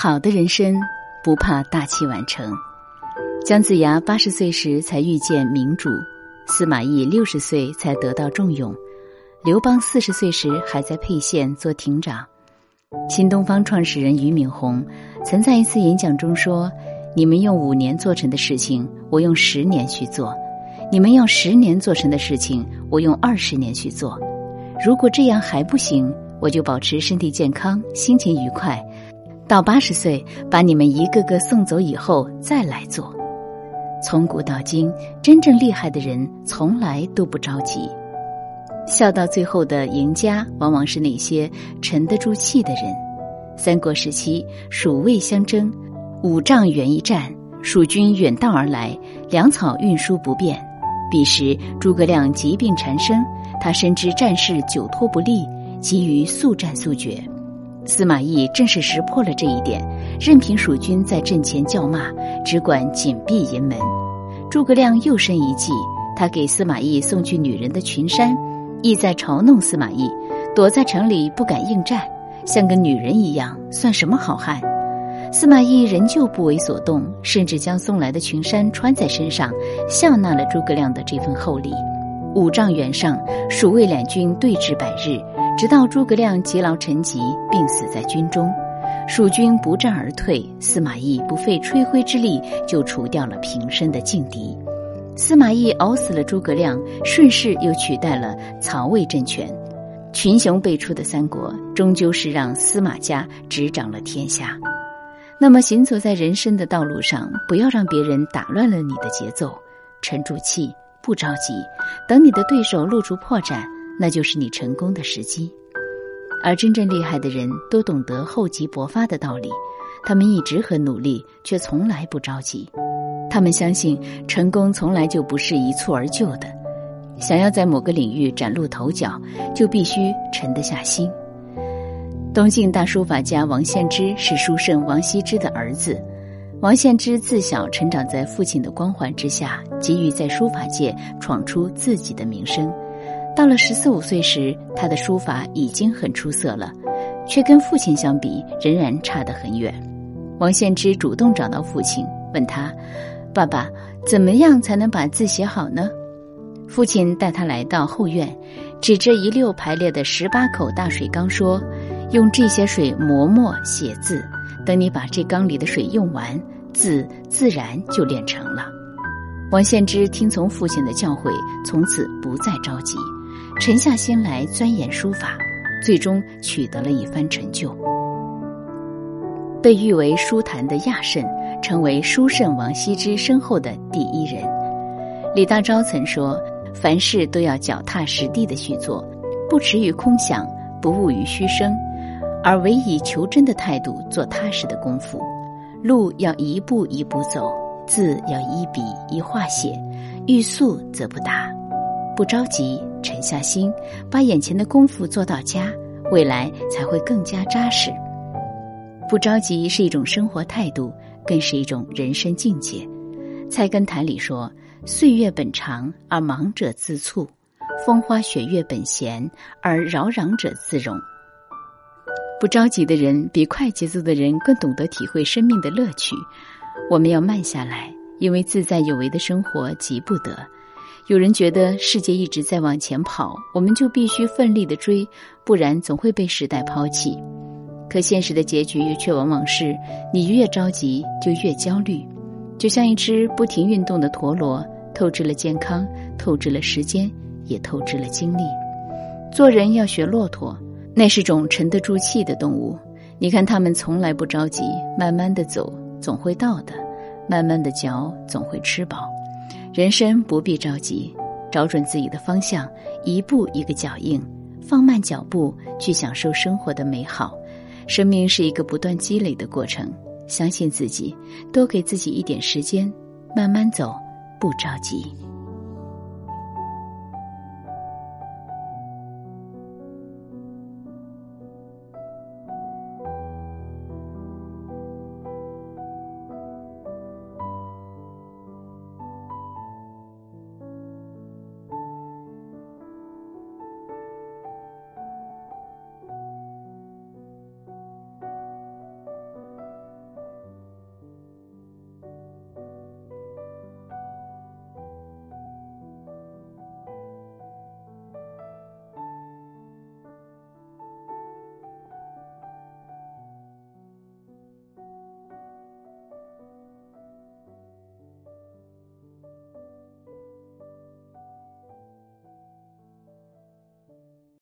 好的人生不怕大器晚成。姜子牙八十岁时才遇见明主，司马懿六十岁才得到重用，刘邦四十岁时还在沛县做亭长。新东方创始人俞敏洪曾在一次演讲中说：“你们用五年做成的事情，我用十年去做；你们用十年做成的事情，我用二十年去做。如果这样还不行，我就保持身体健康，心情愉快。”到八十岁，把你们一个个送走以后再来做。从古到今，真正厉害的人从来都不着急。笑到最后的赢家，往往是那些沉得住气的人。三国时期，蜀魏相争，五丈原一战，蜀军远道而来，粮草运输不便。彼时，诸葛亮疾病缠身，他深知战事久拖不利，急于速战速决。司马懿正是识破了这一点，任凭蜀军在阵前叫骂，只管紧闭营门。诸葛亮又生一计，他给司马懿送去女人的裙衫，意在嘲弄司马懿，躲在城里不敢应战，像个女人一样，算什么好汉？司马懿仍旧不为所动，甚至将送来的群山穿在身上，笑纳了诸葛亮的这份厚礼。五丈原上，蜀魏两军对峙百日。直到诸葛亮积劳成疾，病死在军中，蜀军不战而退，司马懿不费吹灰之力就除掉了平生的劲敌。司马懿熬死了诸葛亮，顺势又取代了曹魏政权。群雄辈出的三国，终究是让司马家执掌了天下。那么，行走在人生的道路上，不要让别人打乱了你的节奏，沉住气，不着急，等你的对手露出破绽。那就是你成功的时机，而真正厉害的人都懂得厚积薄发的道理，他们一直很努力，却从来不着急。他们相信成功从来就不是一蹴而就的，想要在某个领域崭露头角，就必须沉得下心。东晋大书法家王献之是书圣王羲之的儿子，王献之自小成长在父亲的光环之下，急于在书法界闯出自己的名声。到了十四五岁时，他的书法已经很出色了，却跟父亲相比仍然差得很远。王献之主动找到父亲，问他：“爸爸，怎么样才能把字写好呢？”父亲带他来到后院，指着一溜排列的十八口大水缸说：“用这些水磨墨写字，等你把这缸里的水用完，字自然就练成了。”王献之听从父亲的教诲，从此不再着急。沉下心来钻研书法，最终取得了一番成就，被誉为书坛的亚圣，成为书圣王羲之身后的第一人。李大钊曾说：“凡事都要脚踏实地的去做，不驰于空想，不骛于虚声，而唯以求真的态度做踏实的功夫。路要一步一步走，字要一笔一画写，欲速则不达。”不着急，沉下心，把眼前的功夫做到家，未来才会更加扎实。不着急是一种生活态度，更是一种人生境界。《菜根谭》里说：“岁月本长而忙者自促，风花雪月本闲而扰攘者自容。”不着急的人比快节奏的人更懂得体会生命的乐趣。我们要慢下来，因为自在有为的生活急不得。有人觉得世界一直在往前跑，我们就必须奋力的追，不然总会被时代抛弃。可现实的结局却往往是，你越着急就越焦虑，就像一只不停运动的陀螺，透支了健康，透支了时间，也透支了精力。做人要学骆驼，那是种沉得住气的动物。你看它们从来不着急，慢慢的走，总会到的；慢慢的嚼，总会吃饱。人生不必着急，找准自己的方向，一步一个脚印，放慢脚步去享受生活的美好。生命是一个不断积累的过程，相信自己，多给自己一点时间，慢慢走，不着急。